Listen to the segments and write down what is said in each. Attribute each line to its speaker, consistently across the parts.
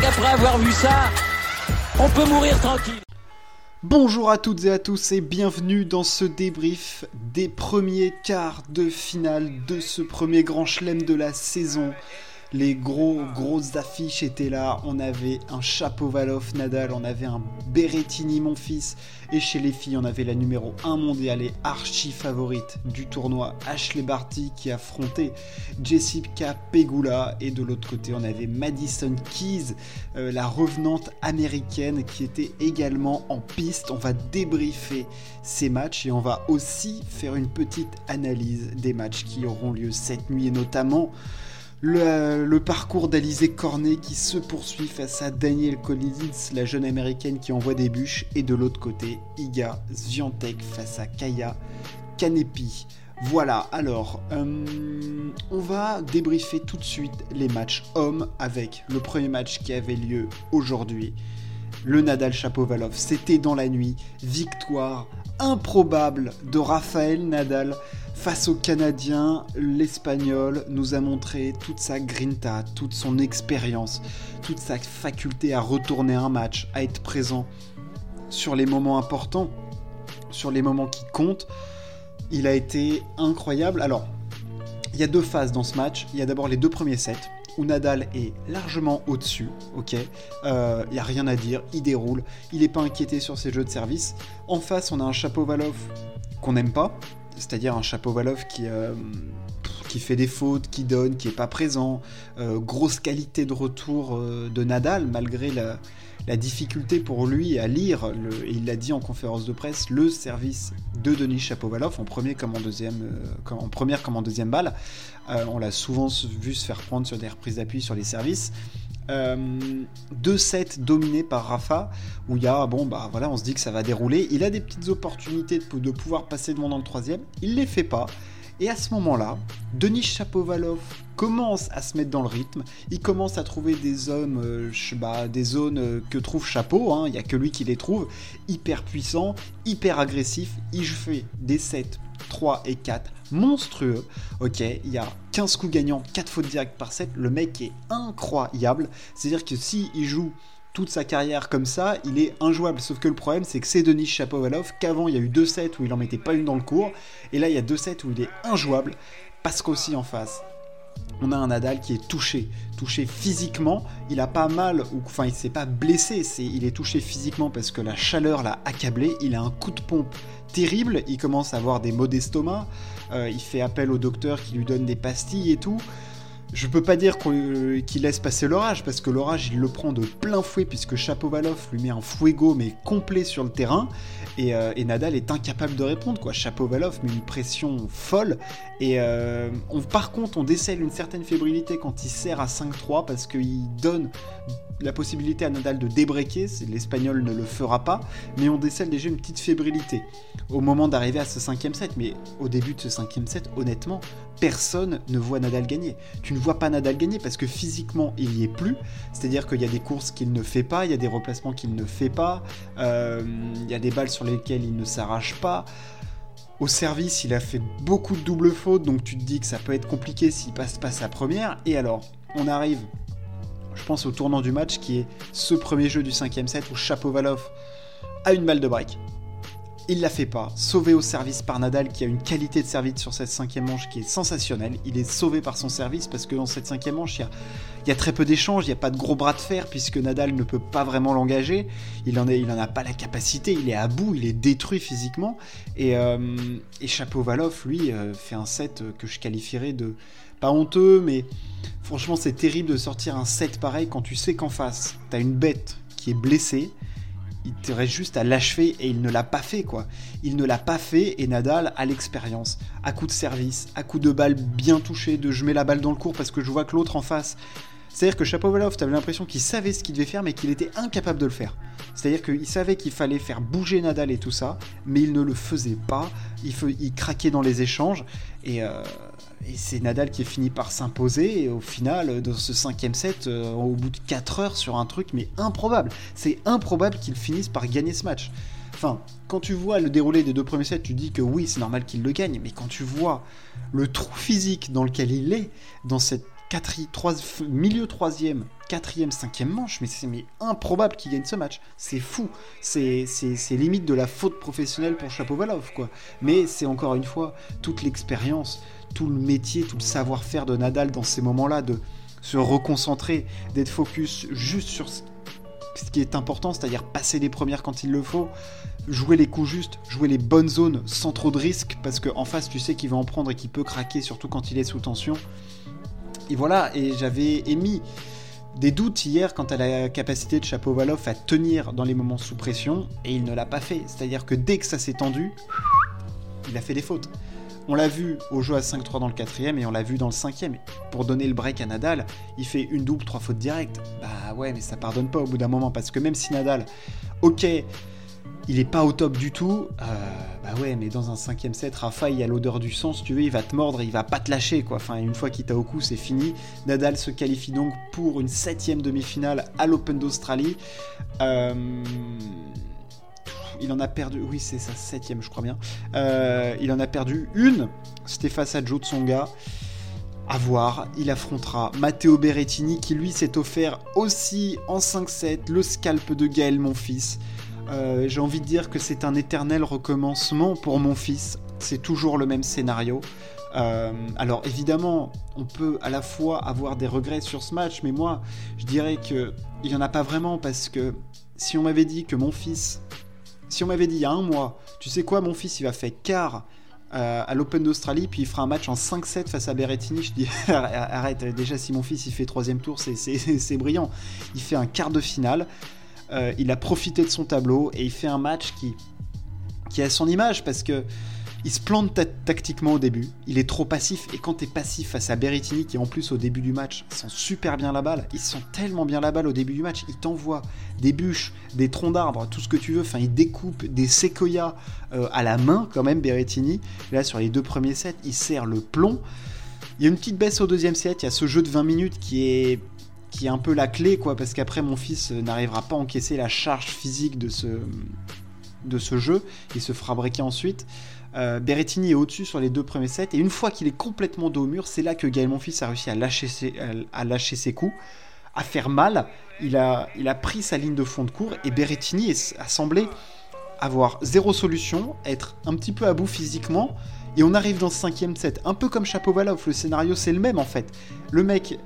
Speaker 1: qu'après avoir vu ça, on peut mourir tranquille.
Speaker 2: Bonjour à toutes et à tous et bienvenue dans ce débrief des premiers quarts de finale de ce premier grand chelem de la saison. Les gros grosses affiches étaient là. On avait un Chapovalov Nadal, on avait un Berrettini mon fils. Et chez les filles, on avait la numéro 1 mondiale et archi favorite du tournoi Ashley Barty qui affrontait Jessica Pegula. Et de l'autre côté, on avait Madison Keys, euh, la revenante américaine qui était également en piste. On va débriefer ces matchs et on va aussi faire une petite analyse des matchs qui auront lieu cette nuit et notamment le, parcours d'Alizé Cornet qui se poursuit face à Daniel Collins, la jeune américaine qui envoie des bûches, et de l'autre côté, Iga Zviantek face à Kaya Kanepi. Voilà, alors, euh, on va débriefer tout de suite les matchs hommes avec le premier match qui avait lieu aujourd'hui. Le Nadal Chapovalov, c'était dans la nuit, victoire improbable de Rafael Nadal Face au Canadien, l'Espagnol nous a montré toute sa grinta, toute son expérience, toute sa faculté à retourner un match, à être présent sur les moments importants, sur les moments qui comptent. Il a été incroyable. Alors, il y a deux phases dans ce match. Il y a d'abord les deux premiers sets où Nadal est largement au-dessus, ok euh, Il n'y a rien à dire, il déroule, il n'est pas inquiété sur ses jeux de service. En face, on a un Chapeau-Valov qu'on n'aime pas, c'est-à-dire un Chapovalov qui, euh, qui fait des fautes, qui donne, qui est pas présent. Euh, grosse qualité de retour euh, de Nadal, malgré la, difficulté pour lui à lire, et il l'a dit en conférence de presse, le service de Denis Chapovalov en, premier comme en, deuxième, en première comme en deuxième balle. on l'a souvent vu se faire prendre sur des reprises d'appui sur les services. Euh, deux sets dominés par Rafa, où il y a, bon, bah voilà, on se dit que ça va dérouler. Il a des petites opportunités de, pouvoir passer devant dans le troisième, il les fait pas. Et à ce moment-là, Denis Chapovalov commence à se mettre dans le rythme. Il commence à trouver des zones, euh, bah, des zones euh, que trouve Chapeau. Hein. Il n'y a que lui qui les trouve. Hyper puissant, hyper agressif. Il fait des sets 3 et 4 monstrueux. Ok, il y a 15 coups gagnants, 4 fautes directes par set. Le mec est incroyable. C'est-à-dire que si il joue toute sa carrière comme ça, il est injouable. Sauf que le problème, c'est que c'est Denis Chapovalov, qu'avant il y a eu deux sets où il en mettait pas une dans le cours, et là il y a deux sets où il est injouable, parce qu'aussi en face, on a un Nadal qui est touché, touché physiquement. Il a pas mal, ou enfin il s'est pas blessé, il est touché physiquement parce que la chaleur l'a accablé. Il a un coup de pompe terrible. Il commence à avoir des maux d'estomac. Euh, il fait appel au docteur qui lui donne des pastilles et tout. Je peux pas dire qu'il laisse passer l'orage, parce que l'orage, il le prend de plein fouet, puisque Chapovalov lui met un fuego, mais complet sur le terrain, et, euh, Nadal est incapable de répondre, quoi. Chapovalov met une pression folle, et euh, par contre, on décèle une certaine fébrilité quand il sert à 5-3, parce qu'il donne la possibilité à Nadal de débreaker, l'Espagnol ne le fera pas, mais on décèle déjà une petite fébrilité au moment d'arriver à ce cinquième set. Mais au début de ce cinquième set, honnêtement, personne ne voit Nadal gagner. Tu ne vois pas Nadal gagner parce que physiquement, il n'y est plus. C'est-à-dire qu'il y a des courses qu'il ne fait pas, il y a des replacements qu'il ne fait pas, euh, il y a des balles sur lesquelles il ne s'arrache pas. Au service, il a fait beaucoup de doubles fautes, donc tu te dis que ça peut être compliqué s'il passe pas sa première. Et alors, on arrive je pense au tournant du match qui est ce premier jeu du cinquième set où Chapovalov a une balle de break. Il la fait pas, sauvé au service par Nadal qui a une qualité de service sur cette cinquième manche qui est sensationnelle. Il est sauvé par son service parce que dans cette cinquième manche, il y a, très peu d'échanges, il n'y a pas de gros bras de fer puisque Nadal ne peut pas vraiment l'engager. Il en, il en a pas la capacité, il est à bout, il est détruit physiquement. Et, euh, et Chapovalov, lui, euh, fait un set que je qualifierais de pas honteux, mais franchement, c'est terrible de sortir un set pareil quand tu sais qu'en face, t'as une bête qui est blessée. Il te reste juste à l'achever et il ne l'a pas fait quoi. Il ne l'a pas fait et Nadal a l'expérience. À coup de service, à coup de balle bien touchée, de je mets la balle dans le cours parce que je vois que l'autre en face. C'est-à-dire que Chapovalov, t'avais l'impression qu'il savait ce qu'il devait faire mais qu'il était incapable de le faire. C'est-à-dire qu'il savait qu'il fallait faire bouger Nadal et tout ça, mais il ne le faisait pas. Il, craquait dans les échanges et. Euh, c'est Nadal qui est fini par s'imposer, au final, dans ce cinquième set, euh, au bout de 4 heures sur un truc, mais improbable. C'est improbable qu'il finisse par gagner ce match. Enfin, quand tu vois le déroulé des deux premiers sets, tu dis que oui, c'est normal qu'il le gagne, mais quand tu vois le trou physique dans lequel il est, dans cette milieu troisième, quatrième, cinquième manche, mais c'est improbable qu'il gagne ce match. C'est fou. C'est limite de la faute professionnelle pour Chapovalov, quoi. Mais c'est encore une fois toute l'expérience, tout le métier, tout le savoir-faire de Nadal dans ces moments-là, de se reconcentrer, d'être focus juste sur ce qui est important, c'est-à-dire passer les premières quand il le faut, jouer les coups justes, jouer les bonnes zones sans trop de risques, parce qu'en face, tu sais qu'il va en prendre et qu'il peut craquer, surtout quand il est sous tension. Et voilà, et j'avais émis des doutes hier quant à la capacité de Chapovalov à tenir dans les moments sous pression, et il ne l'a pas fait. C'est-à-dire que dès que ça s'est tendu, il a fait des fautes. On l'a vu au jeu à 5-3 dans le quatrième et on l'a vu dans le cinquième. Pour donner le break à Nadal, il fait une double, trois fautes directes. Bah ouais, mais ça pardonne pas au bout d'un moment parce que même si Nadal, ok, il est pas au top du tout. Euh, bah ouais, mais dans un cinquième set, Rafa, il a l'odeur du sang, si tu veux, il va te mordre, il va pas te lâcher, quoi. Enfin, une fois qu'il t'a au cou, c'est fini. Nadal se qualifie donc pour une septième demi-finale à l'Open d'Australie. Euh, il en a perdu, oui, c'est sa septième, je crois bien. Euh, il en a perdu une. C'était face à Joe Tsonga. À voir, il affrontera Matteo Berrettini qui lui s'est offert aussi en 5-7 le scalp de Gaël Monfils. Euh, j'ai envie de dire que c'est un éternel recommencement pour mon fils. C'est toujours le même scénario. Euh, alors évidemment, on peut à la fois avoir des regrets sur ce match, mais moi, je dirais que il y en a pas vraiment parce que si on m'avait dit que mon fils, si on m'avait dit il y a un mois, tu sais quoi, mon fils, il va faire quart euh, à l'Open d'Australie, puis il fera un match en 5-7 face à Berrettini. Je dis arrête, déjà si mon fils il fait troisième tour, c'est brillant. Il fait un quart de finale. Euh, il a profité de son tableau et il fait un match qui, qui a son image parce que il se plante tactiquement au début, il est trop passif, et quand t'es passif face à Berrettini, qui en plus au début du match sent super bien la balle, il sent tellement bien la balle au début du match, il t'envoie des bûches, des troncs d'arbres, tout ce que tu veux, enfin il découpe des séquoias euh, à la main quand même Berrettini, là sur les deux premiers sets, il sert le plomb, il y a une petite baisse au deuxième set, il y a ce jeu de 20 minutes qui est qui est un peu la clé, quoi, parce qu'après mon fils euh, n'arrivera pas à encaisser la charge physique de ce, de ce jeu, il se fera breaker ensuite. Euh, Berrettini est au-dessus sur les deux premiers sets, et une fois qu'il est complètement dos au mur, c'est là que Gaël Monfils a réussi à lâcher ses, à lâcher ses coups, à faire mal. Il a, il a pris sa ligne de fond de cours, et Berrettini a semblé avoir zéro solution, être un petit peu à bout physiquement, et on arrive dans ce cinquième set, un peu comme Chapovalov, le scénario c'est le même en fait. Le mec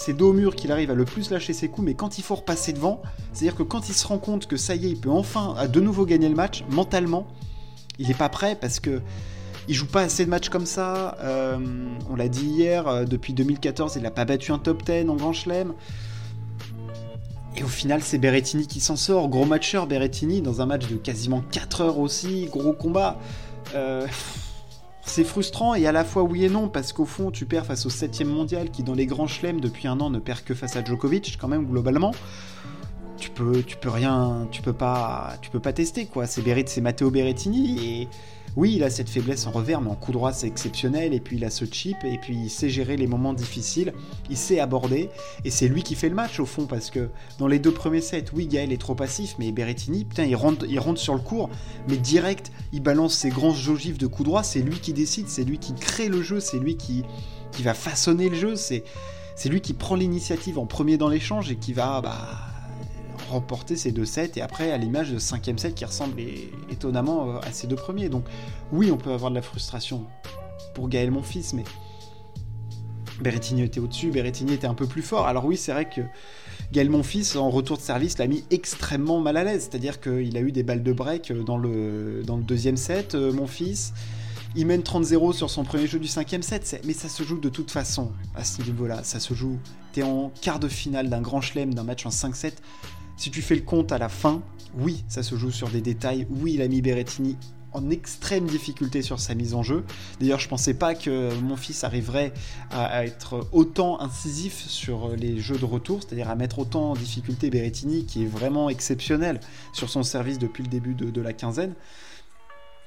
Speaker 2: c'est dos au mur qu'il arrive à le plus lâcher ses coups, mais quand il faut repasser devant, c'est-à-dire que quand il se rend compte que ça y est, il peut enfin à de nouveau gagner le match, mentalement, il n'est pas prêt parce que il joue pas assez de matchs comme ça. Euh, on l'a dit hier, euh, depuis 2014, il n'a pas battu un top 10 en Grand Chelem. Et au final, c'est Berrettini qui s'en sort. Gros matcheur, Berrettini, dans un match de quasiment 4 heures aussi. Gros combat. Euh, c'est frustrant et à la fois oui et non, parce qu'au fond, tu perds face au 7 mondial qui, dans les grands chelems depuis un an, ne perd que face à Djokovic, quand même, globalement. Tu peux, tu peux rien, tu peux pas, tu peux pas tester, quoi. C'est c'est Matteo Berrettini et oui, il a cette faiblesse en revers, mais en coup droit, c'est exceptionnel. Et puis, il a ce chip, et puis il sait gérer les moments difficiles, il sait aborder, et c'est lui qui fait le match, au fond, parce que dans les deux premiers sets, oui, Gaël est trop passif, mais Berrettini, putain, il rentre, il sur le cours, mais direct, il balance ses grands jogifs de coup droit, c'est lui qui décide, c'est lui qui crée le jeu, c'est lui qui, qui va façonner le jeu, c'est, c'est lui qui prend l'initiative en premier dans l'échange et qui va, bah, remporter ces deux sets et après à l'image de cinquième set qui ressemble étonnamment euh, à ces deux premiers. Donc oui, on peut avoir de la frustration pour Gaël mon fils, mais Berrettini était au-dessus, Berrettini était un peu plus fort. Alors oui, c'est vrai que Gaël mon fils en retour de service l'a mis extrêmement mal à l'aise, c'est-à-dire qu'il a eu des balles de break dans le, dans le deuxième set, euh, mon fils. Il mène 30-0 sur son premier jeu du cinquième set, mais ça se joue de toute façon à ce niveau-là. Ça se joue. T'es en quart de finale d'un grand chelem, d'un match en 5-7. Si tu fais le compte à la fin, oui, ça se joue sur des détails. Oui, il a mis Berrettini en extrême difficulté sur sa mise en jeu. D'ailleurs, je pensais pas que mon fils arriverait à, être autant incisif sur les jeux de retour, c'est-à-dire à mettre autant en difficulté Berrettini, qui est vraiment exceptionnel sur son service depuis le début de, la quinzaine.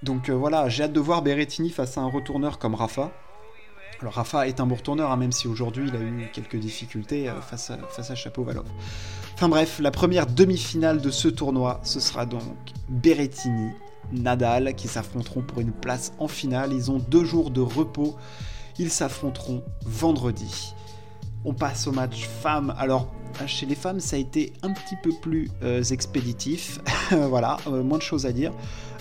Speaker 2: Donc euh, voilà, j'ai hâte de voir Berrettini face à un retourneur comme Rafa. Alors Rafa est un bon retourneur, hein, même si aujourd'hui il a eu quelques difficultés euh, face à, face Chapeau-Valov. Enfin bref, la première demi-finale de ce tournoi, ce sera donc Berrettini, Nadal qui s'affronteront pour une place en finale. Ils ont deux jours de repos. Ils s'affronteront vendredi. On passe au match femmes. Alors, chez les femmes, ça a été un petit peu plus euh, expéditif. voilà, euh, moins de choses à dire.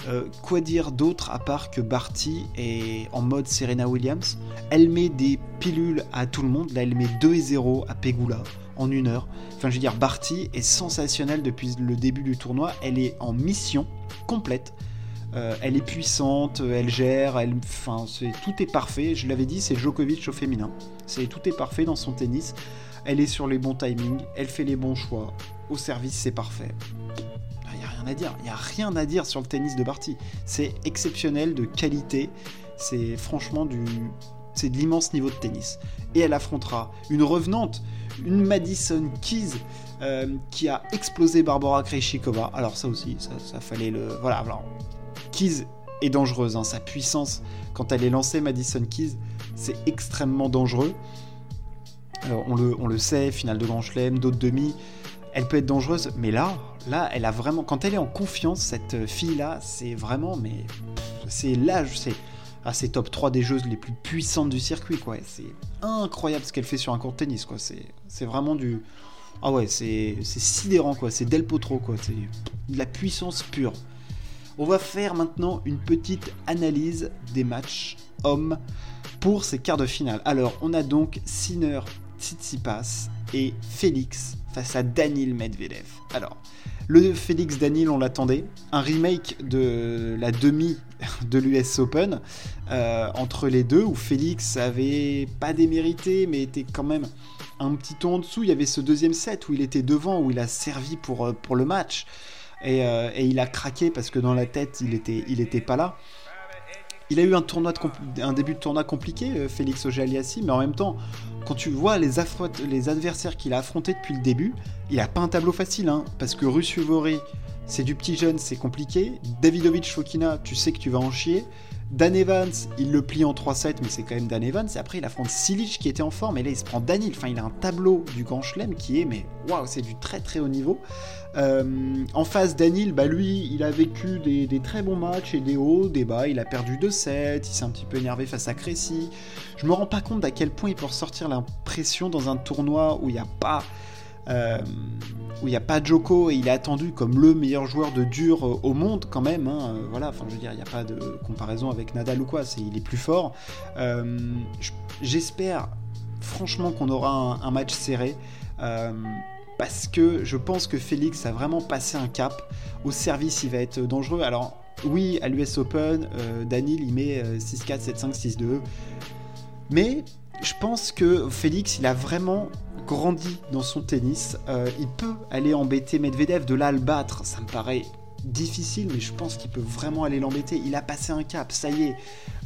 Speaker 2: Euh, quoi dire d'autre à part que Barty est en mode Serena Williams? Elle met des pilules à tout le monde. Là, elle met 2 et 0 à Pegula en une heure. Enfin, je veux dire, Barty est sensationnelle depuis le début du tournoi. Elle est en mission complète. elle est puissante, elle gère, elle, enfin, tout est parfait. Je l'avais dit, c'est Djokovic au féminin. Tout est parfait dans son tennis. Elle est sur les bons timings, elle fait les bons choix. Au service, c'est parfait. Rien à dire. Il n'y a rien à dire sur le tennis de Barty. C'est exceptionnel de qualité. C'est franchement de l'immense niveau de tennis. Et elle affrontera une revenante, une Madison Keys, euh, qui a explosé Barbara Krejcikova. Alors ça aussi, ça, fallait le... Voilà, alors, Keys est dangereuse, hein. sa puissance, quand elle est lancée, Madison Keys, c'est extrêmement dangereux. On, le, on, le, sait, finale de Grand Chelem, d'autres demi, elle peut être dangereuse, mais là, là, elle a vraiment, quand elle est en confiance, cette fille-là, c'est vraiment, mais c'est là, c'est, ah, c'est top 3 des jeux les plus puissantes du circuit, quoi. C'est incroyable ce qu'elle fait sur un court de tennis, quoi. C'est, vraiment du, ah ouais, c'est, c'est sidérant, quoi. C'est Del Potro, quoi. C'est de la puissance pure. On va faire maintenant une petite analyse des matchs hommes pour ces quarts de finale. Alors, on a donc Sinner Tsitsipas et Félix face à Danil Medvedev. Alors, le Félix Danil, on l'attendait. Un remake de la demi de l'US Open euh, entre les deux, où Félix avait pas démérité, mais était quand même un petit ton en dessous. Il y avait ce deuxième set où il était devant, où il a servi pour, euh, pour le match. Et, euh, et, il a craqué parce que dans la tête, il était, il était pas là. Il a eu un, début de tournoi compliqué, Félix auger mais en même temps, quand tu vois les, adversaires qu'il a affrontés depuis le début, il a pas un tableau facile, hein, parce que Vori, c'est du petit jeune, c'est compliqué. Davidovic Fokina, tu sais que tu vas en chier. Dan Evans, il le plie en 3-7, mais c'est quand même Dan Evans. Et après, il affronte Silic qui était en forme, et là, il se prend Danil. Enfin, il a un tableau du Grand Chelem qui est, mais waouh, c'est du très très haut niveau. Euh, en face, Danil, bah lui, il a vécu des, très bons matchs et des hauts, des bas. Il a perdu 2-7, il s'est un petit peu énervé face à Crécy. Je me rends pas compte d'à quel point il peut ressortir l'impression dans un tournoi où il n'y a pas. Euh, où il n'y a pas Joko et il est attendu comme le meilleur joueur de dur euh, au monde quand même. Hein. voilà, enfin je veux dire, il n'y a pas de comparaison avec Nadal ou quoi, il est plus fort. j'espère franchement qu'on aura un, match serré parce que je pense que Félix a vraiment passé un cap. Au service, il va être dangereux. Alors, oui, à l'US Open, euh, Daniel, il met 6-4, 7-5, 6-2. Mais je pense que Félix, il a vraiment grandi dans son tennis. Euh, il peut aller embêter Medvedev, de là le battre, ça me paraît difficile, mais je pense qu'il peut vraiment aller l'embêter. Il a passé un cap, ça y est.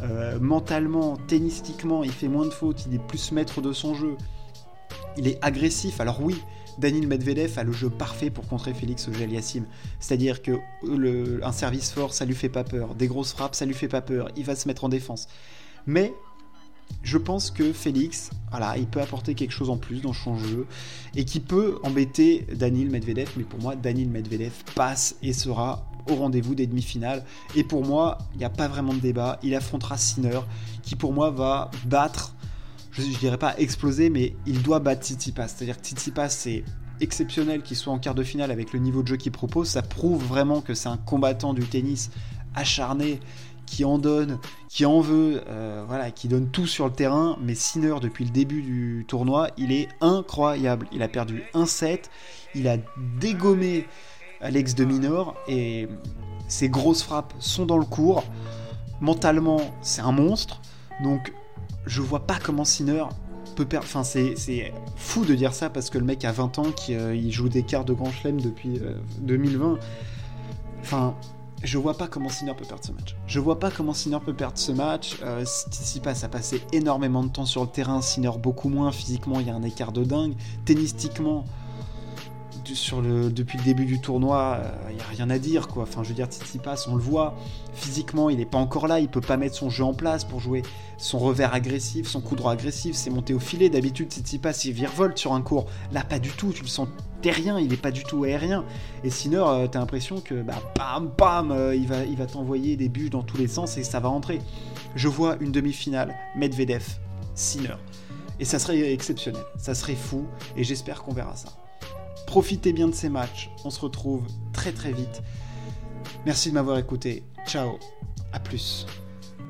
Speaker 2: Euh, mentalement, tennistiquement, il fait moins de fautes, il est plus maître de son jeu. Il est agressif, alors oui, Daniel Medvedev a le jeu parfait pour contrer Félix auger C'est-à-dire que un service fort, ça lui fait pas peur. Des grosses frappes, ça lui fait pas peur. Il va se mettre en défense. Mais je pense que Félix, il peut apporter quelque chose en plus dans son jeu et qui peut embêter Daniel Medvedev. Mais pour moi, Daniel Medvedev passe et sera au rendez-vous des demi-finales. Et pour moi, il n'y a pas vraiment de débat. Il affrontera Sinner, qui pour moi va battre je, ne dirais pas exploser, mais il doit battre Tsitsipas. C'est-à-dire que Tsitsipas, c'est exceptionnel qu'il soit en quart de finale avec le niveau de jeu qu'il propose. Ça prouve vraiment que c'est un combattant du tennis acharné, qui en donne, qui en veut, euh, voilà, qui donne tout sur le terrain. Mais Sinner, depuis le début du tournoi, il est incroyable. Il a perdu un set, il a dégommé Alex de Minor et ses grosses frappes sont dans le cours. Mentalement, c'est un monstre. Donc je vois pas comment Sinner peut perdre. Enfin, c'est fou de dire ça parce que le mec a 20 ans, qui euh, il joue des quarts de Grand Chelem depuis 2020. Euh, enfin, je vois pas comment Sinner peut perdre ce match. Je vois pas comment Sinner peut perdre ce match. Euh, Tsitsipas a passé énormément de temps sur le terrain, Sinner beaucoup moins. Physiquement, il y a un écart de dingue. Tennistiquement, depuis le début du tournoi, il euh, n'y a rien à dire quoi. Enfin, je veux dire, Tsitsipas, on le voit, physiquement, il n'est pas encore là, il peut pas mettre son jeu en place pour jouer son revers agressif, son coup droit agressif, c'est monté au filet. D'habitude, Tsitsipas, il virevolte sur un cours. Là, pas du tout, tu le sens terrien, il n'est pas du tout aérien. Et Sinner, euh, t'as l'impression que, bah, bam, bam, euh, il va, il va t'envoyer des buts dans tous les sens et ça va rentrer. Je vois une demi-finale, Medvedev, Sinner. Et ça serait exceptionnel, ça serait fou, et j'espère qu'on verra ça. Profitez bien de ces matchs, on se retrouve très très vite. Merci de m'avoir écouté, ciao, à plus.